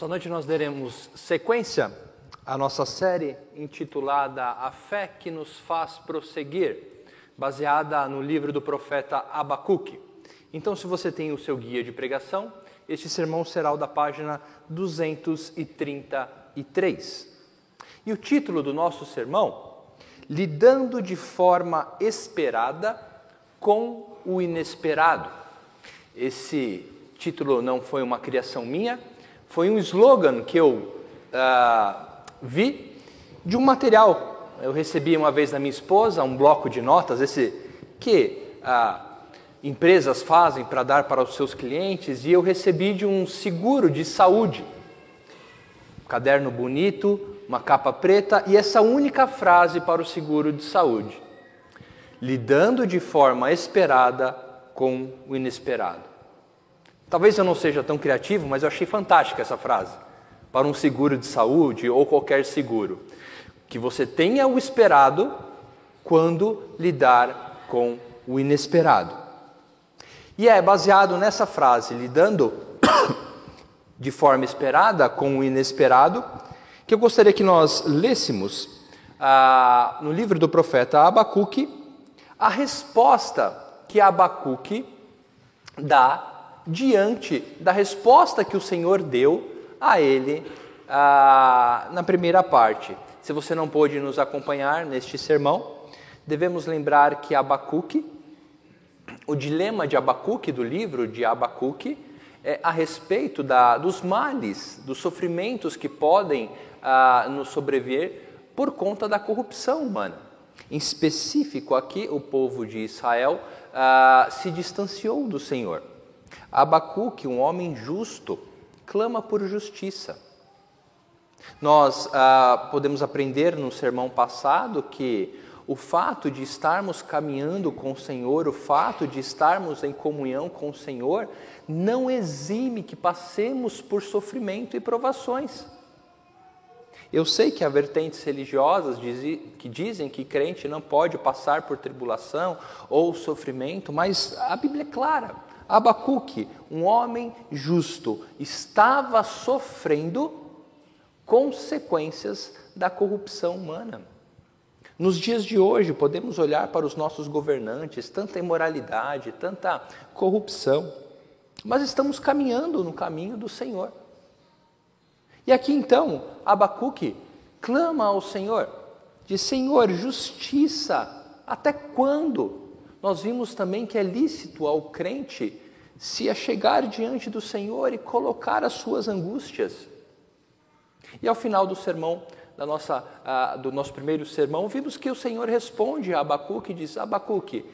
Essa noite nós daremos sequência à nossa série intitulada A Fé que nos faz prosseguir, baseada no livro do profeta Abacuque. Então, se você tem o seu guia de pregação, este sermão será o da página 233. E o título do nosso sermão, Lidando de forma esperada com o inesperado. Esse título não foi uma criação minha, foi um slogan que eu uh, vi de um material. Eu recebi uma vez da minha esposa um bloco de notas, esse que uh, empresas fazem para dar para os seus clientes, e eu recebi de um seguro de saúde. Um caderno bonito, uma capa preta e essa única frase para o seguro de saúde: lidando de forma esperada com o inesperado. Talvez eu não seja tão criativo, mas eu achei fantástica essa frase. Para um seguro de saúde ou qualquer seguro. Que você tenha o esperado quando lidar com o inesperado. E é baseado nessa frase, lidando de forma esperada com o inesperado, que eu gostaria que nós lêssemos ah, no livro do profeta Abacuque a resposta que Abacuque dá diante da resposta que o Senhor deu a ele ah, na primeira parte. Se você não pôde nos acompanhar neste sermão, devemos lembrar que Abacuque, o dilema de Abacuque, do livro de Abacuque, é a respeito da, dos males, dos sofrimentos que podem ah, nos sobreviver por conta da corrupção humana. Em específico, aqui, o povo de Israel ah, se distanciou do Senhor. Abacuque, um homem justo, clama por justiça. Nós ah, podemos aprender no sermão passado que o fato de estarmos caminhando com o Senhor, o fato de estarmos em comunhão com o Senhor, não exime que passemos por sofrimento e provações. Eu sei que há vertentes religiosas que dizem que crente não pode passar por tribulação ou sofrimento, mas a Bíblia é clara. Abacuque, um homem justo, estava sofrendo consequências da corrupção humana. Nos dias de hoje, podemos olhar para os nossos governantes, tanta imoralidade, tanta corrupção, mas estamos caminhando no caminho do Senhor. E aqui então, Abacuque clama ao Senhor, diz: Senhor, justiça, até quando? Nós vimos também que é lícito ao crente se achegar diante do Senhor e colocar as suas angústias. E ao final do sermão, da nossa, do nosso primeiro sermão, vimos que o Senhor responde a Abacuque e diz: Abacuque,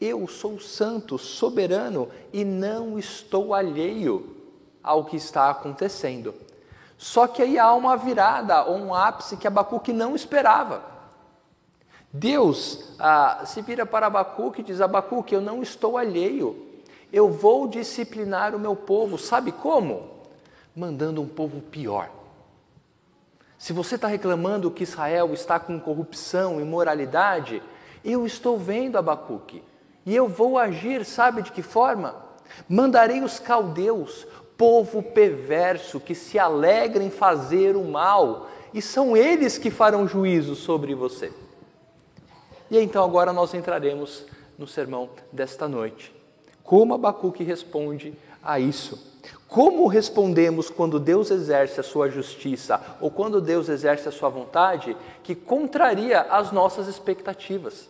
eu sou santo, soberano e não estou alheio ao que está acontecendo. Só que aí há uma virada ou um ápice que Abacuque não esperava. Deus ah, se vira para Abacuque e diz: Abacuque, eu não estou alheio, eu vou disciplinar o meu povo. Sabe como? Mandando um povo pior. Se você está reclamando que Israel está com corrupção, imoralidade, eu estou vendo Abacuque e eu vou agir, sabe de que forma? Mandarei os caldeus, povo perverso que se alegra em fazer o mal, e são eles que farão juízo sobre você. E então agora nós entraremos no sermão desta noite. Como Abacuque responde a isso? Como respondemos quando Deus exerce a sua justiça ou quando Deus exerce a sua vontade que contraria as nossas expectativas?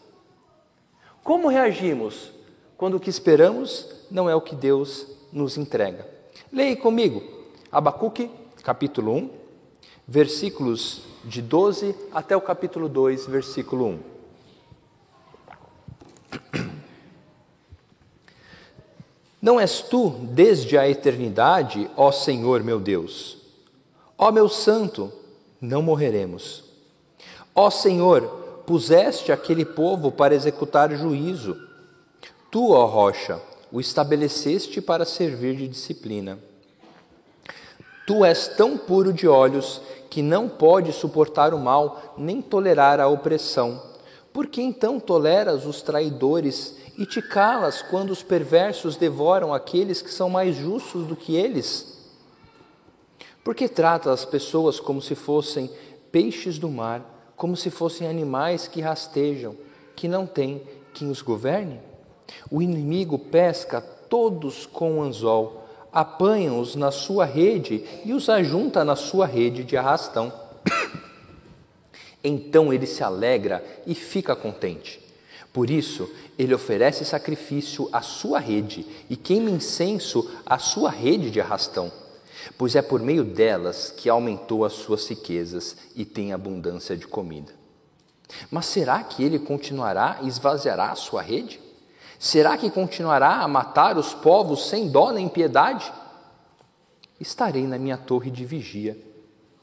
Como reagimos quando o que esperamos não é o que Deus nos entrega? Leia comigo Abacuque, capítulo 1, versículos de 12 até o capítulo 2, versículo 1. Não és tu desde a eternidade, ó Senhor meu Deus? Ó meu santo, não morreremos. Ó Senhor, puseste aquele povo para executar juízo. Tu, ó rocha, o estabeleceste para servir de disciplina. Tu és tão puro de olhos que não pode suportar o mal, nem tolerar a opressão. Por que então toleras os traidores e te calas quando os perversos devoram aqueles que são mais justos do que eles? Por que trata as pessoas como se fossem peixes do mar, como se fossem animais que rastejam, que não têm quem os governe? O inimigo pesca todos com o anzol, apanha-os na sua rede e os ajunta na sua rede de arrastão. Então ele se alegra e fica contente. Por isso, ele oferece sacrifício à sua rede e queima incenso à sua rede de arrastão, pois é por meio delas que aumentou as suas riquezas e tem abundância de comida. Mas será que ele continuará e esvaziará a sua rede? Será que continuará a matar os povos sem dó nem piedade? Estarei na minha torre de vigia,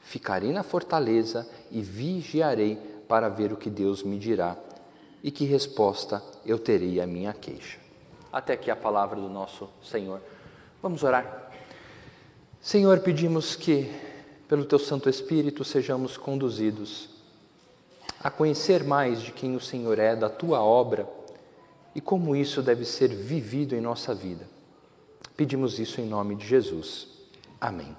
ficarei na fortaleza e vigiarei para ver o que Deus me dirá e que resposta eu terei à minha queixa. Até aqui a palavra do nosso Senhor. Vamos orar. Senhor, pedimos que, pelo Teu Santo Espírito, sejamos conduzidos a conhecer mais de quem o Senhor é, da Tua obra e como isso deve ser vivido em nossa vida. Pedimos isso em nome de Jesus. Amém.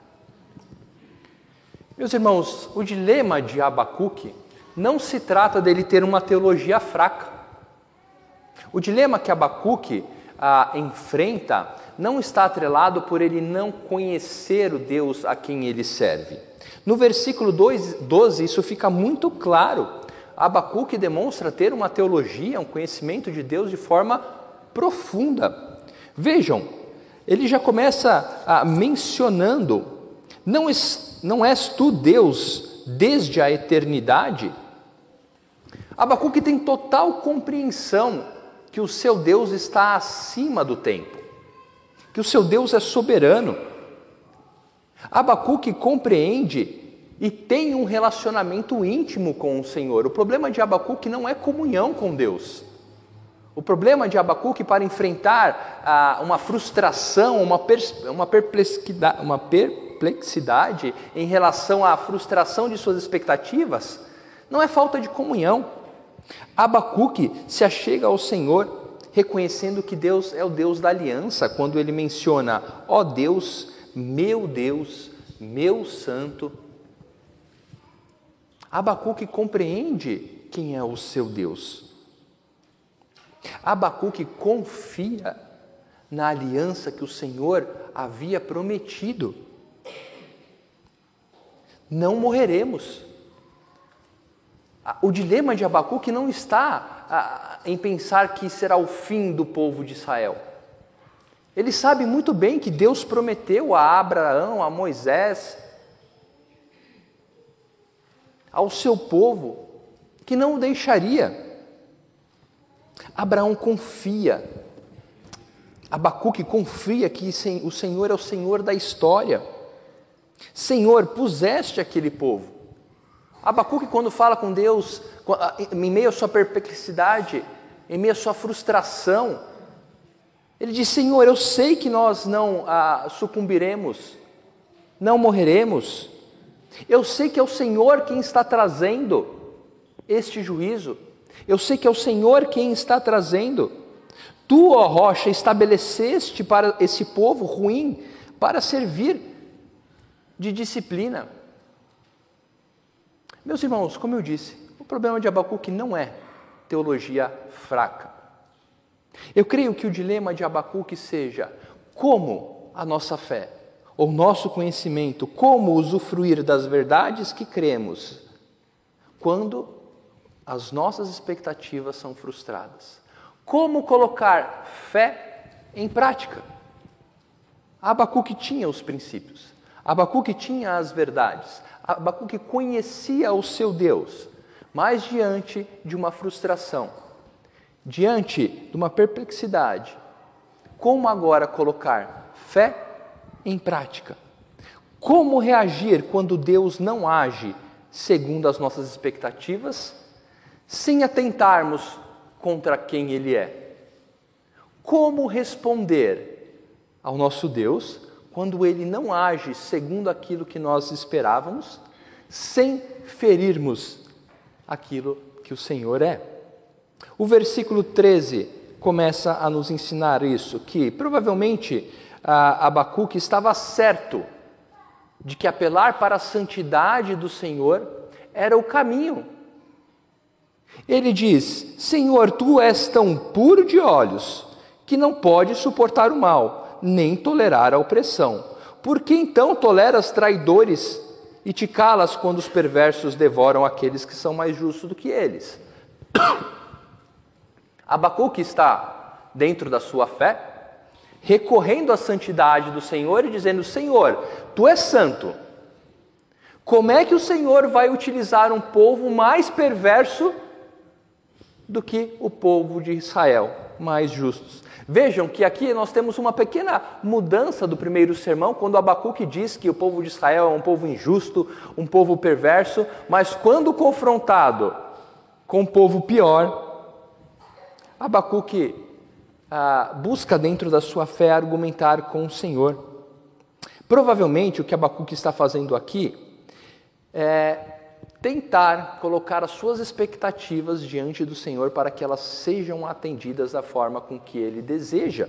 Meus irmãos, o dilema de Abacuque não se trata dele ter uma teologia fraca. O dilema que Abacuque ah, enfrenta não está atrelado por ele não conhecer o Deus a quem ele serve. No versículo 12, isso fica muito claro. Abacuque demonstra ter uma teologia, um conhecimento de Deus de forma profunda. Vejam, ele já começa ah, mencionando: não és, não és tu Deus desde a eternidade? Abacuque tem total compreensão que o seu Deus está acima do tempo, que o seu Deus é soberano. Abacuque compreende e tem um relacionamento íntimo com o Senhor. O problema de Abacuque não é comunhão com Deus. O problema de Abacuque para enfrentar ah, uma frustração, uma, uma, perplexidade, uma perplexidade em relação à frustração de suas expectativas, não é falta de comunhão. Abacuque se achega ao Senhor reconhecendo que Deus é o Deus da aliança, quando ele menciona: ó oh Deus, meu Deus, meu santo. Abacuque compreende quem é o seu Deus. Abacuque confia na aliança que o Senhor havia prometido. Não morreremos. O dilema de Abacuque não está em pensar que será o fim do povo de Israel. Ele sabe muito bem que Deus prometeu a Abraão, a Moisés, ao seu povo, que não o deixaria. Abraão confia, Abacuque confia que o Senhor é o Senhor da história. Senhor, puseste aquele povo. Abacuque, quando fala com Deus, em meio à sua perplexidade, em meio à sua frustração, ele diz: Senhor, eu sei que nós não ah, sucumbiremos, não morreremos, eu sei que é o Senhor quem está trazendo este juízo, eu sei que é o Senhor quem está trazendo. Tu, ó rocha, estabeleceste para esse povo ruim para servir de disciplina. Meus irmãos, como eu disse, o problema de Abacuque não é teologia fraca. Eu creio que o dilema de Abacuque seja como a nossa fé, ou nosso conhecimento, como usufruir das verdades que cremos, quando as nossas expectativas são frustradas. Como colocar fé em prática? Abacuque tinha os princípios, Abacuque tinha as verdades, Abacuque conhecia o seu Deus, mas diante de uma frustração, diante de uma perplexidade, como agora colocar fé em prática? Como reagir quando Deus não age segundo as nossas expectativas, sem atentarmos contra quem Ele é? Como responder ao nosso Deus quando ele não age segundo aquilo que nós esperávamos, sem ferirmos aquilo que o Senhor é. O versículo 13 começa a nos ensinar isso, que provavelmente Abacuque estava certo de que apelar para a santidade do Senhor era o caminho. Ele diz: Senhor, tu és tão puro de olhos que não pode suportar o mal, nem tolerar a opressão. Por que então toleras traidores e te calas quando os perversos devoram aqueles que são mais justos do que eles? Abacuque está dentro da sua fé, recorrendo à santidade do Senhor e dizendo: Senhor, tu és santo. Como é que o Senhor vai utilizar um povo mais perverso do que o povo de Israel, mais justos? Vejam que aqui nós temos uma pequena mudança do primeiro sermão, quando Abacuque diz que o povo de Israel é um povo injusto, um povo perverso, mas quando confrontado com um povo pior, Abacuque ah, busca dentro da sua fé argumentar com o Senhor. Provavelmente o que Abacuque está fazendo aqui é tentar colocar as suas expectativas diante do Senhor para que elas sejam atendidas da forma com que ele deseja.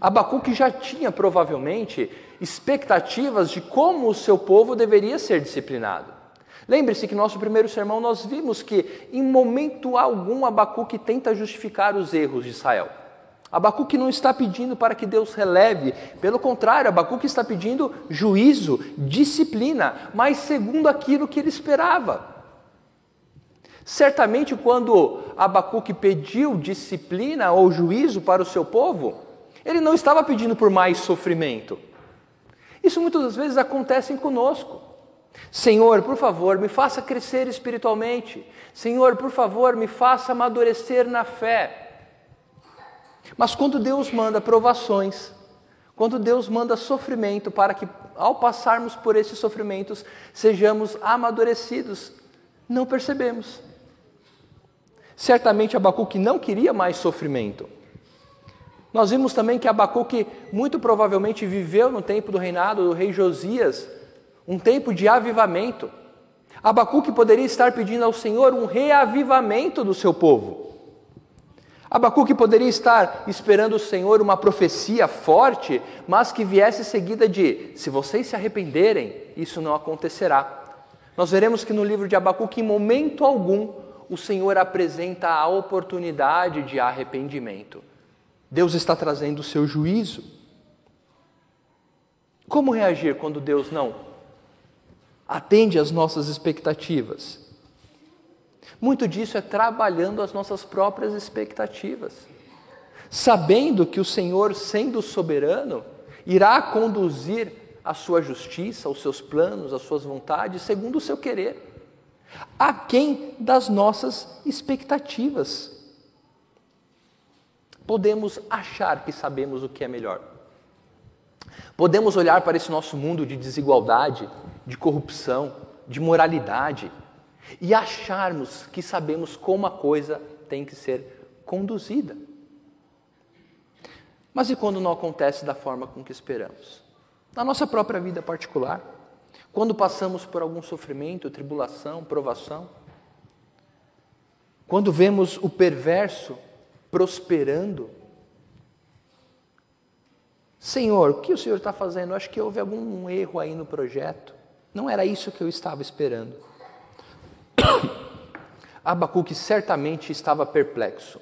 Abacuque já tinha provavelmente expectativas de como o seu povo deveria ser disciplinado. Lembre-se que no nosso primeiro sermão nós vimos que em momento algum Abacuque tenta justificar os erros de Israel. Abacuque não está pedindo para que Deus releve, pelo contrário, Abacuque está pedindo juízo, disciplina, mas segundo aquilo que ele esperava. Certamente, quando Abacuque pediu disciplina ou juízo para o seu povo, ele não estava pedindo por mais sofrimento. Isso muitas vezes acontece conosco. Senhor, por favor, me faça crescer espiritualmente. Senhor, por favor, me faça amadurecer na fé. Mas quando Deus manda provações, quando Deus manda sofrimento para que, ao passarmos por esses sofrimentos, sejamos amadurecidos, não percebemos. Certamente Abacuque não queria mais sofrimento. Nós vimos também que Abacuque muito provavelmente viveu no tempo do reinado do rei Josias, um tempo de avivamento. Abacuque poderia estar pedindo ao Senhor um reavivamento do seu povo. Abacuque poderia estar esperando o Senhor uma profecia forte, mas que viesse seguida de: se vocês se arrependerem, isso não acontecerá. Nós veremos que no livro de Abacuque, em momento algum, o Senhor apresenta a oportunidade de arrependimento. Deus está trazendo o seu juízo. Como reagir quando Deus não atende às nossas expectativas? Muito disso é trabalhando as nossas próprias expectativas, sabendo que o Senhor, sendo soberano, irá conduzir a sua justiça, os seus planos, as suas vontades, segundo o seu querer, a quem das nossas expectativas. Podemos achar que sabemos o que é melhor. Podemos olhar para esse nosso mundo de desigualdade, de corrupção, de moralidade, e acharmos que sabemos como a coisa tem que ser conduzida. Mas e quando não acontece da forma com que esperamos? Na nossa própria vida particular, quando passamos por algum sofrimento, tribulação, provação, quando vemos o perverso prosperando, Senhor, o que o Senhor está fazendo? Acho que houve algum erro aí no projeto. Não era isso que eu estava esperando. Abacuque certamente estava perplexo.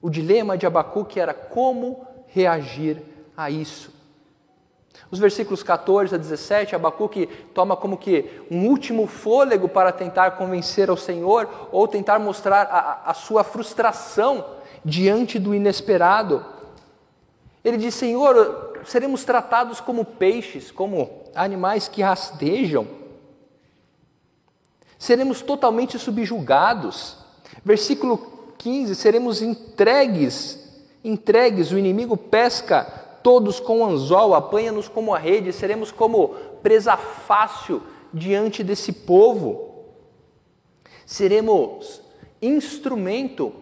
O dilema de Abacuque era como reagir a isso. Os versículos 14 a 17, Abacuque toma como que um último fôlego para tentar convencer ao Senhor ou tentar mostrar a, a sua frustração diante do inesperado. Ele diz: Senhor, seremos tratados como peixes, como animais que rastejam seremos totalmente subjugados. Versículo 15: seremos entregues, entregues, o inimigo pesca todos com anzol, apanha-nos como a rede, seremos como presa fácil diante desse povo. Seremos instrumento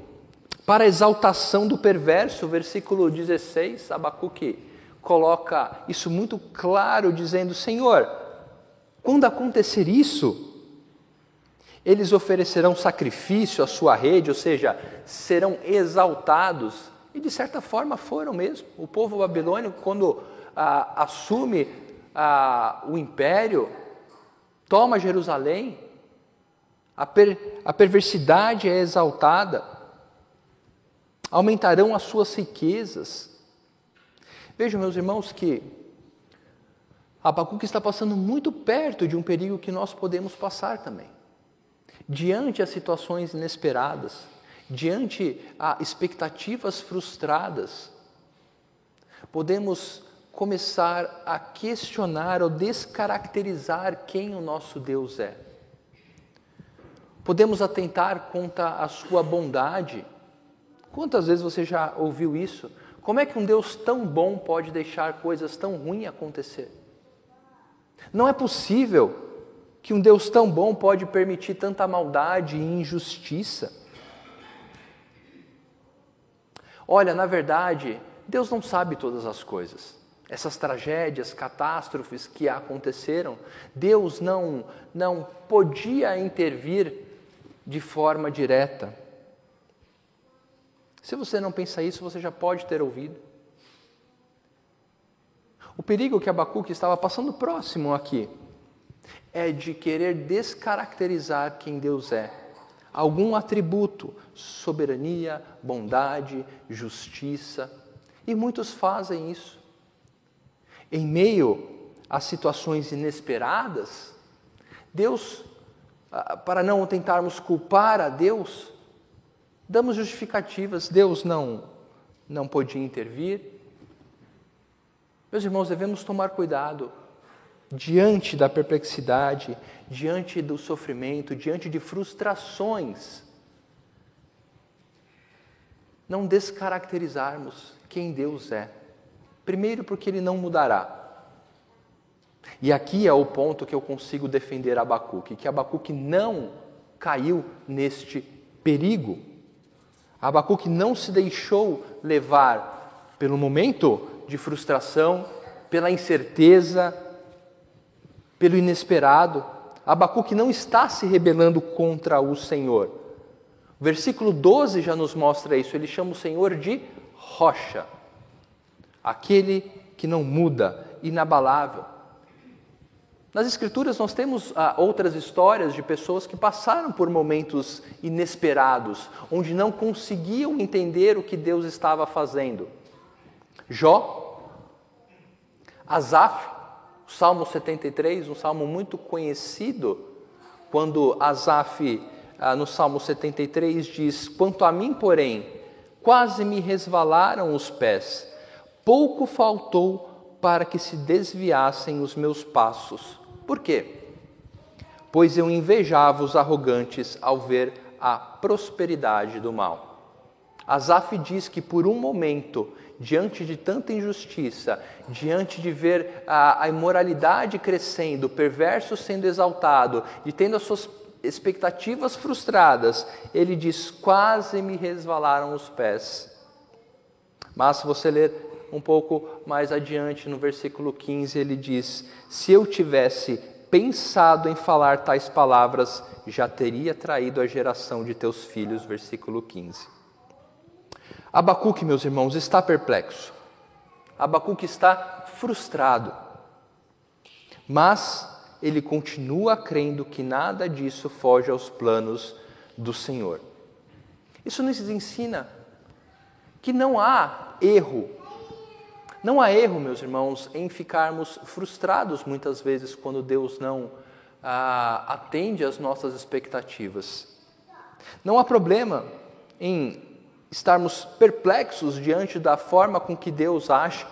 para a exaltação do perverso, versículo 16, Abacuque coloca isso muito claro, dizendo: Senhor, quando acontecer isso, eles oferecerão sacrifício à sua rede, ou seja, serão exaltados. E de certa forma foram mesmo. O povo babilônico, quando ah, assume ah, o império, toma Jerusalém, a, per, a perversidade é exaltada, aumentarão as suas riquezas. Vejam, meus irmãos, que Abacuque está passando muito perto de um perigo que nós podemos passar também. Diante as situações inesperadas, diante a expectativas frustradas, podemos começar a questionar ou descaracterizar quem o nosso Deus é. Podemos atentar contra a sua bondade. Quantas vezes você já ouviu isso? Como é que um Deus tão bom pode deixar coisas tão ruins acontecer? Não é possível que um Deus tão bom pode permitir tanta maldade e injustiça. Olha, na verdade, Deus não sabe todas as coisas. Essas tragédias, catástrofes que aconteceram, Deus não não podia intervir de forma direta. Se você não pensa isso, você já pode ter ouvido. O perigo que Abacuque estava passando próximo aqui é de querer descaracterizar quem Deus é. Algum atributo, soberania, bondade, justiça. E muitos fazem isso. Em meio a situações inesperadas, Deus, ah, para não tentarmos culpar a Deus, damos justificativas. Deus não, não podia intervir. Meus irmãos, devemos tomar cuidado diante da perplexidade, diante do sofrimento, diante de frustrações, não descaracterizarmos quem Deus é. Primeiro, porque Ele não mudará. E aqui é o ponto que eu consigo defender Abacuque, que Abacuque não caiu neste perigo. Abacuque não se deixou levar pelo momento de frustração, pela incerteza, pelo inesperado. Abacuque não está se rebelando contra o Senhor. O versículo 12 já nos mostra isso. Ele chama o Senhor de rocha, aquele que não muda, inabalável. Nas Escrituras nós temos ah, outras histórias de pessoas que passaram por momentos inesperados, onde não conseguiam entender o que Deus estava fazendo. Jó, Asaf, Salmo 73, um salmo muito conhecido, quando Asaf, ah, no Salmo 73, diz: Quanto a mim, porém, quase me resvalaram os pés, pouco faltou para que se desviassem os meus passos. Por quê? Pois eu invejava os arrogantes ao ver a prosperidade do mal. Asaf diz que por um momento diante de tanta injustiça, diante de ver a, a imoralidade crescendo, o perverso sendo exaltado e tendo as suas expectativas frustradas, ele diz: Quase me resvalaram os pés. Mas se você ler um pouco mais adiante, no versículo 15, ele diz: Se eu tivesse pensado em falar tais palavras, já teria traído a geração de teus filhos. Versículo 15. Abacuque, meus irmãos, está perplexo. Abacuque está frustrado. Mas ele continua crendo que nada disso foge aos planos do Senhor. Isso nos ensina que não há erro. Não há erro, meus irmãos, em ficarmos frustrados muitas vezes quando Deus não ah, atende às nossas expectativas. Não há problema em estarmos perplexos diante da forma com que Deus age.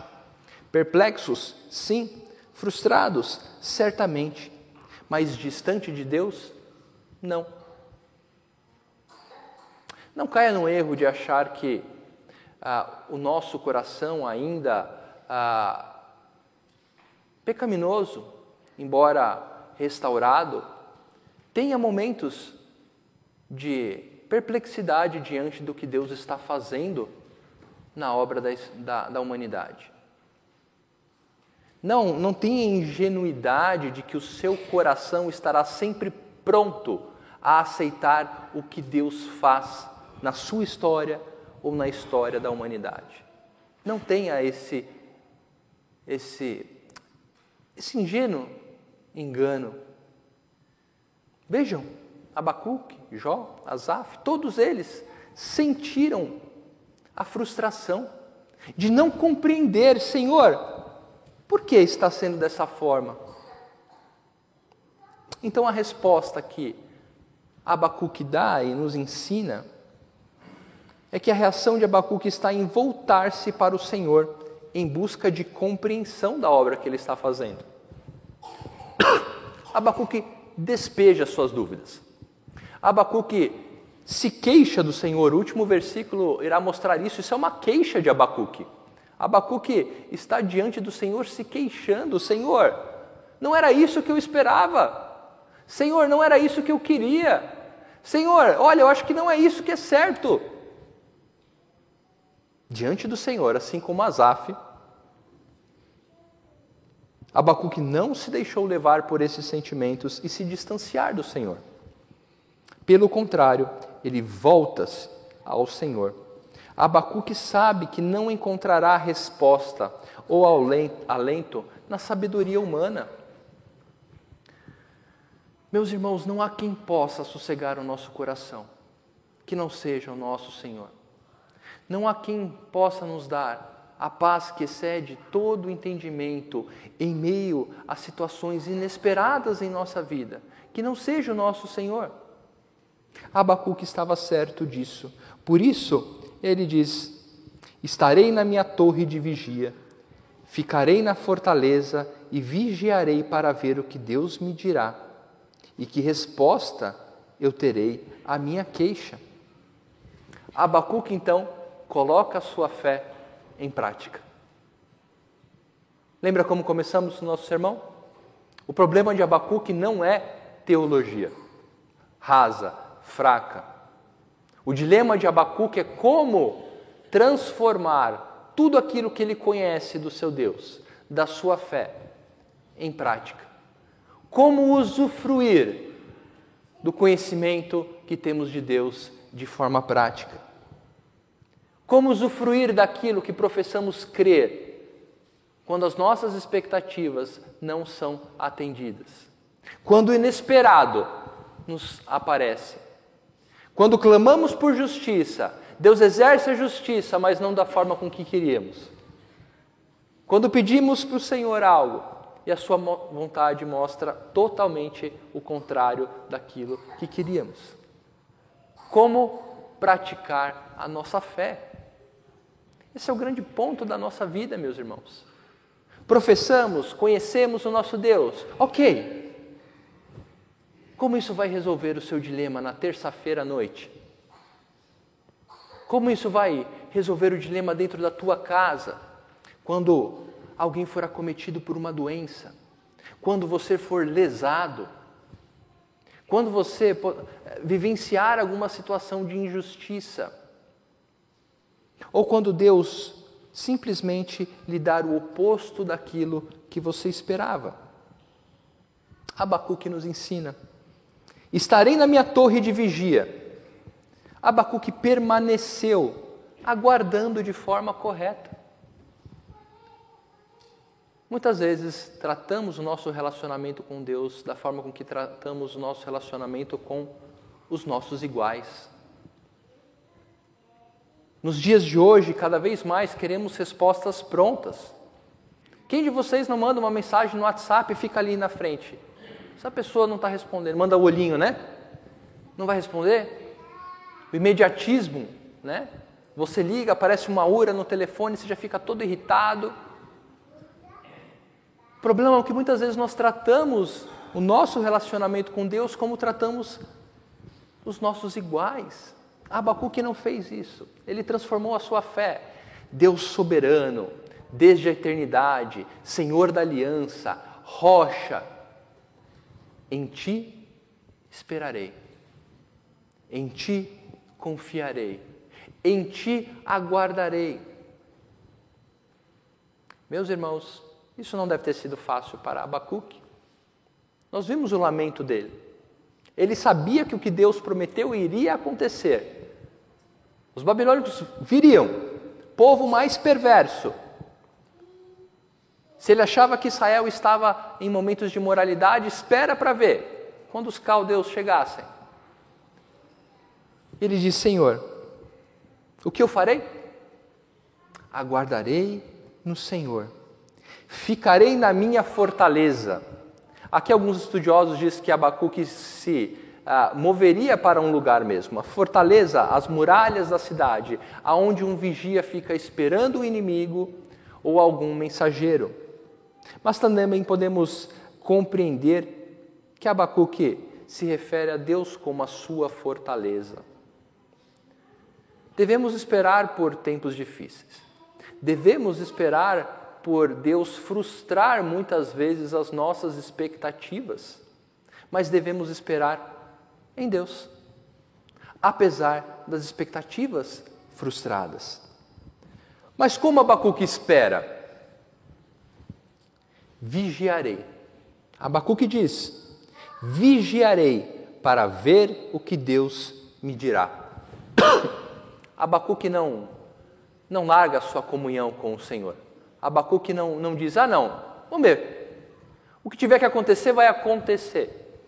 Perplexos, sim. Frustrados, certamente. Mas distante de Deus, não. Não caia no erro de achar que ah, o nosso coração ainda ah, pecaminoso, embora restaurado, tenha momentos de perplexidade diante do que Deus está fazendo na obra da, da, da humanidade. Não, não tenha ingenuidade de que o seu coração estará sempre pronto a aceitar o que Deus faz na sua história ou na história da humanidade. Não tenha esse, esse, esse ingênuo engano. Vejam, Abacuque, Jó, Asaf, todos eles sentiram a frustração de não compreender, Senhor, por que está sendo dessa forma? Então a resposta que Abacuque dá e nos ensina é que a reação de Abacuque está em voltar-se para o Senhor em busca de compreensão da obra que ele está fazendo. Abacuque despeja suas dúvidas. Abacuque se queixa do Senhor. O último versículo irá mostrar isso. Isso é uma queixa de Abacuque. Abacuque está diante do Senhor se queixando: Senhor, não era isso que eu esperava. Senhor, não era isso que eu queria. Senhor, olha, eu acho que não é isso que é certo. Diante do Senhor, assim como Asaf, Abacuque não se deixou levar por esses sentimentos e se distanciar do Senhor. Pelo contrário, ele volta-se ao Senhor. Abacuque sabe que não encontrará resposta ou alento na sabedoria humana. Meus irmãos, não há quem possa sossegar o nosso coração que não seja o nosso Senhor. Não há quem possa nos dar a paz que excede todo o entendimento em meio a situações inesperadas em nossa vida, que não seja o nosso Senhor. Abacuque estava certo disso. Por isso, ele diz: Estarei na minha torre de vigia, ficarei na fortaleza e vigiarei para ver o que Deus me dirá e que resposta eu terei à minha queixa. Abacuque então coloca a sua fé em prática. Lembra como começamos o nosso sermão? O problema de Abacuque não é teologia rasa, fraca. O dilema de Abacuque é como transformar tudo aquilo que ele conhece do seu Deus, da sua fé, em prática. Como usufruir do conhecimento que temos de Deus de forma prática. Como usufruir daquilo que professamos crer quando as nossas expectativas não são atendidas? Quando o inesperado nos aparece. Quando clamamos por justiça, Deus exerce a justiça, mas não da forma com que queríamos. Quando pedimos para o Senhor algo e a sua vontade mostra totalmente o contrário daquilo que queríamos. Como praticar a nossa fé? Esse é o grande ponto da nossa vida, meus irmãos. Professamos, conhecemos o nosso Deus, ok. Como isso vai resolver o seu dilema na terça-feira à noite? Como isso vai resolver o dilema dentro da tua casa, quando alguém for acometido por uma doença, quando você for lesado, quando você vivenciar alguma situação de injustiça? Ou quando Deus simplesmente lhe dar o oposto daquilo que você esperava. Abacuque nos ensina: Estarei na minha torre de vigia. Abacuque permaneceu aguardando de forma correta. Muitas vezes tratamos o nosso relacionamento com Deus da forma com que tratamos o nosso relacionamento com os nossos iguais. Nos dias de hoje, cada vez mais queremos respostas prontas. Quem de vocês não manda uma mensagem no WhatsApp e fica ali na frente? Essa pessoa não está respondendo, manda o olhinho, né? Não vai responder? O imediatismo, né? Você liga, aparece uma ura no telefone, você já fica todo irritado. O problema é que muitas vezes nós tratamos o nosso relacionamento com Deus como tratamos os nossos iguais. Abacuque não fez isso. Ele transformou a sua fé. Deus soberano, desde a eternidade, Senhor da aliança, rocha. Em ti esperarei. Em ti confiarei. Em ti aguardarei. Meus irmãos, isso não deve ter sido fácil para Abacuque. Nós vimos o lamento dele. Ele sabia que o que Deus prometeu iria acontecer. Os babilônicos viriam, povo mais perverso, Se ele achava que Israel estava em momentos de moralidade, espera para ver quando os caldeus chegassem. Ele diz: Senhor, o que eu farei? Aguardarei no Senhor, ficarei na minha fortaleza. Aqui alguns estudiosos dizem que Abacuque se ah, moveria para um lugar mesmo, a fortaleza, as muralhas da cidade, aonde um vigia fica esperando o inimigo ou algum mensageiro. Mas também podemos compreender que Abacuque se refere a Deus como a sua fortaleza. Devemos esperar por tempos difíceis. Devemos esperar por Deus frustrar muitas vezes as nossas expectativas. Mas devemos esperar em Deus, apesar das expectativas frustradas. Mas como Abacuque espera? Vigiarei. Abacuque diz: Vigiarei para ver o que Deus me dirá. Abacuque não, não larga a sua comunhão com o Senhor. Abacuque não, não diz, ah não, vamos ver, o que tiver que acontecer vai acontecer.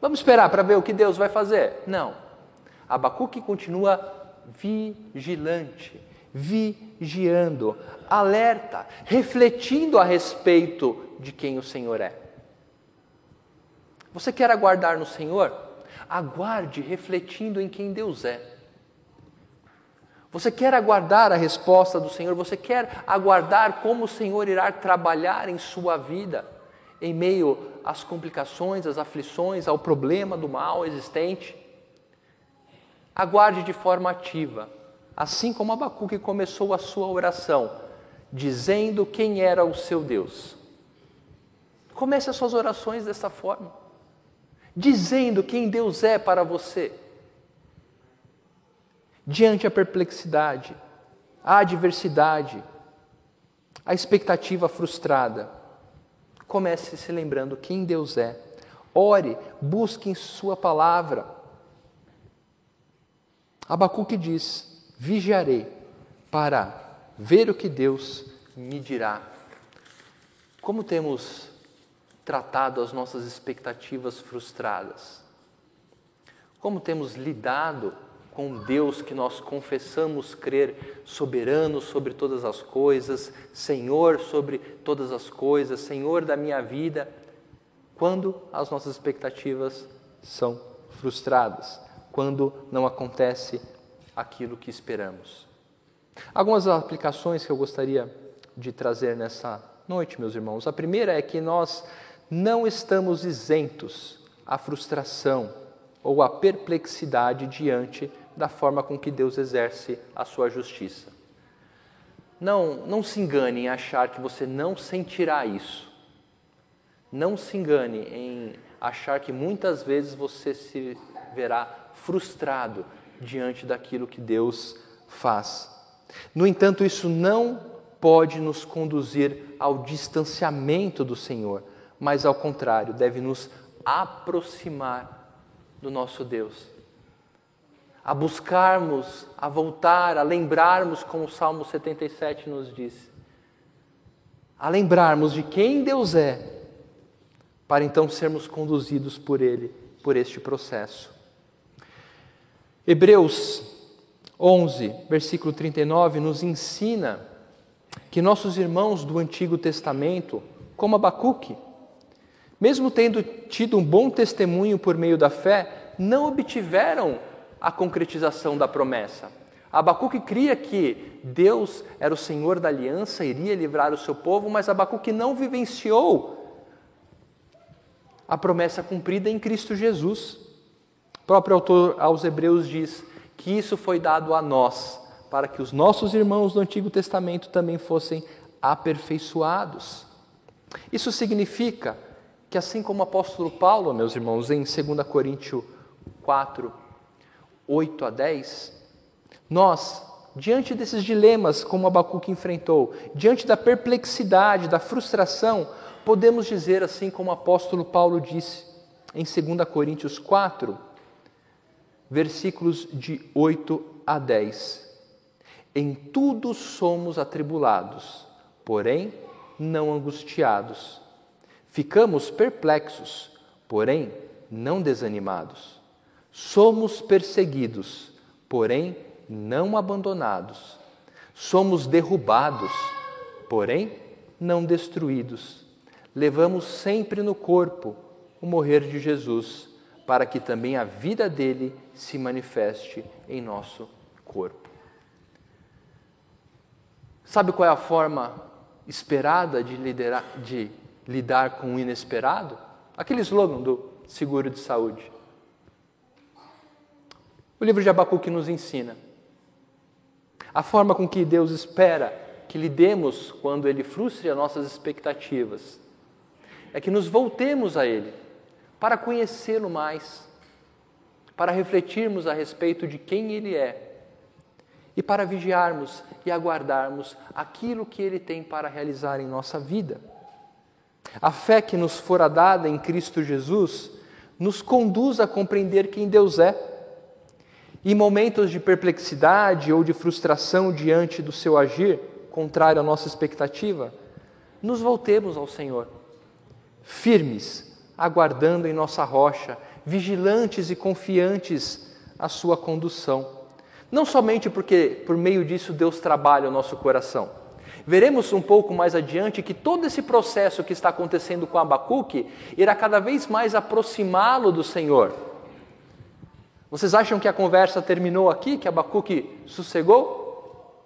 Vamos esperar para ver o que Deus vai fazer. Não. Abacuque continua vigilante, vigiando, alerta, refletindo a respeito de quem o Senhor é. Você quer aguardar no Senhor? Aguarde refletindo em quem Deus é. Você quer aguardar a resposta do Senhor? Você quer aguardar como o Senhor irá trabalhar em sua vida, em meio às complicações, às aflições, ao problema do mal existente? Aguarde de forma ativa, assim como Abacuque começou a sua oração, dizendo quem era o seu Deus. Comece as suas orações dessa forma, dizendo quem Deus é para você diante a perplexidade, a adversidade, a expectativa frustrada. Comece se lembrando quem Deus é. Ore, busque em Sua palavra. Abacuque diz: Vigiarei para ver o que Deus me dirá. Como temos tratado as nossas expectativas frustradas? Como temos lidado com Deus que nós confessamos crer soberano sobre todas as coisas, Senhor sobre todas as coisas, Senhor da minha vida, quando as nossas expectativas são frustradas, quando não acontece aquilo que esperamos. Algumas aplicações que eu gostaria de trazer nessa noite, meus irmãos. A primeira é que nós não estamos isentos à frustração ou à perplexidade diante da forma com que Deus exerce a sua justiça. Não, não se engane em achar que você não sentirá isso. Não se engane em achar que muitas vezes você se verá frustrado diante daquilo que Deus faz. No entanto, isso não pode nos conduzir ao distanciamento do Senhor, mas ao contrário, deve nos aproximar do nosso Deus a buscarmos, a voltar, a lembrarmos, como o Salmo 77 nos diz, a lembrarmos de quem Deus é, para então sermos conduzidos por Ele, por este processo. Hebreus 11, versículo 39, nos ensina que nossos irmãos do Antigo Testamento, como Abacuque, mesmo tendo tido um bom testemunho por meio da fé, não obtiveram a concretização da promessa. Abacuque cria que Deus era o Senhor da aliança, iria livrar o seu povo, mas Abacuque não vivenciou a promessa cumprida em Cristo Jesus. Próprio autor aos Hebreus diz que isso foi dado a nós, para que os nossos irmãos do Antigo Testamento também fossem aperfeiçoados. Isso significa que, assim como o apóstolo Paulo, meus irmãos, em 2 Coríntios 4, 8 a 10, nós, diante desses dilemas como Abacuque enfrentou, diante da perplexidade, da frustração, podemos dizer assim como o apóstolo Paulo disse em 2 Coríntios 4, versículos de 8 a 10. Em tudo somos atribulados, porém não angustiados. Ficamos perplexos, porém não desanimados. Somos perseguidos, porém não abandonados. Somos derrubados, porém não destruídos. Levamos sempre no corpo o morrer de Jesus, para que também a vida dele se manifeste em nosso corpo. Sabe qual é a forma esperada de, liderar, de lidar com o inesperado? Aquele slogan do seguro de saúde. O livro de Abacuque nos ensina a forma com que Deus espera que lidemos quando Ele frustre as nossas expectativas é que nos voltemos a Ele para conhecê-lo mais, para refletirmos a respeito de quem Ele é e para vigiarmos e aguardarmos aquilo que Ele tem para realizar em nossa vida. A fé que nos fora dada em Cristo Jesus nos conduz a compreender quem Deus é. Em momentos de perplexidade ou de frustração diante do seu agir, contrário à nossa expectativa, nos voltemos ao Senhor, firmes, aguardando em nossa rocha, vigilantes e confiantes a sua condução. Não somente porque por meio disso Deus trabalha o nosso coração, Veremos um pouco mais adiante que todo esse processo que está acontecendo com Abacuque irá cada vez mais aproximá-lo do Senhor. Vocês acham que a conversa terminou aqui, que Abacuque sossegou?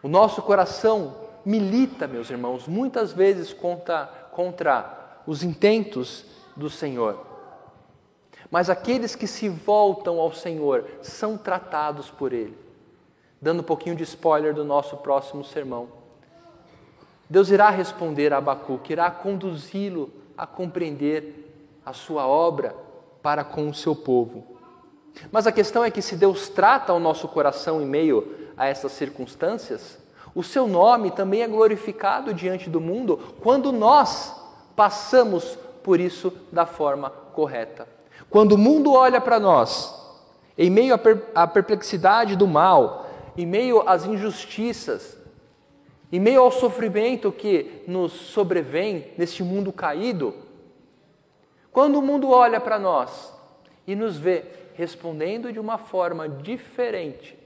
O nosso coração milita, meus irmãos, muitas vezes contra, contra os intentos do Senhor. Mas aqueles que se voltam ao Senhor são tratados por Ele dando um pouquinho de spoiler do nosso próximo sermão. Deus irá responder a Abacuque, irá conduzi-lo a compreender a sua obra para com o seu povo. Mas a questão é que se Deus trata o nosso coração em meio a essas circunstâncias, o seu nome também é glorificado diante do mundo quando nós passamos por isso da forma correta. Quando o mundo olha para nós, em meio à perplexidade do mal, em meio às injustiças, em meio ao sofrimento que nos sobrevém neste mundo caído, quando o mundo olha para nós e nos vê respondendo de uma forma diferente,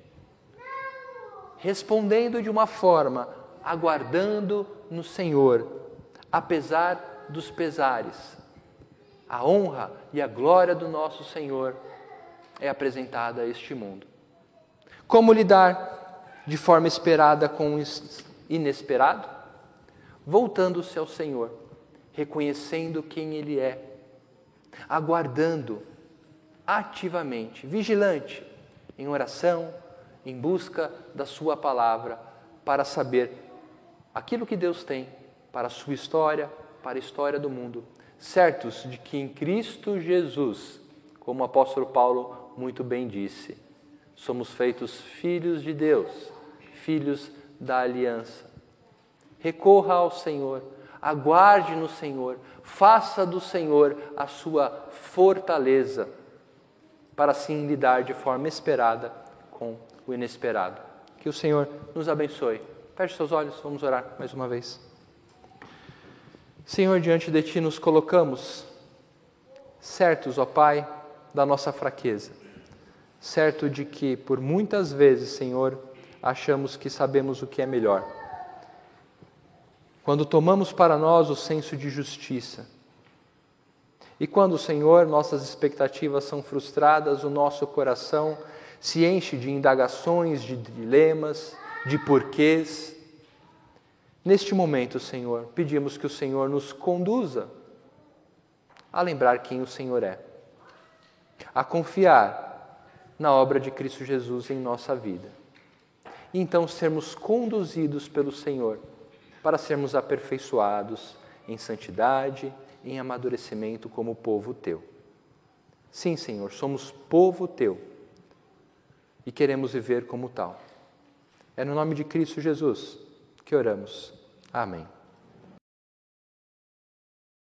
respondendo de uma forma aguardando no Senhor, apesar dos pesares, a honra e a glória do nosso Senhor é apresentada a este mundo. Como lidar de forma esperada com o inesperado? Voltando-se ao Senhor, reconhecendo quem Ele é, aguardando ativamente, vigilante, em oração, em busca da Sua palavra, para saber aquilo que Deus tem para a sua história, para a história do mundo, certos de que em Cristo Jesus, como o apóstolo Paulo muito bem disse, somos feitos filhos de Deus, filhos da aliança. Recorra ao Senhor, aguarde no Senhor, faça do Senhor a sua fortaleza, para assim lidar de forma esperada com o inesperado. Que o Senhor nos abençoe. Feche seus olhos, vamos orar mais uma vez. Senhor, diante de Ti nos colocamos, certos, ó Pai, da nossa fraqueza certo de que por muitas vezes, Senhor, achamos que sabemos o que é melhor. Quando tomamos para nós o senso de justiça, e quando, Senhor, nossas expectativas são frustradas, o nosso coração se enche de indagações, de dilemas, de porquês. Neste momento, Senhor, pedimos que o Senhor nos conduza a lembrar quem o Senhor é, a confiar na obra de Cristo Jesus em nossa vida. E então sermos conduzidos pelo Senhor para sermos aperfeiçoados em santidade, em amadurecimento como povo teu. Sim, Senhor, somos povo teu e queremos viver como tal. É no nome de Cristo Jesus que oramos. Amém.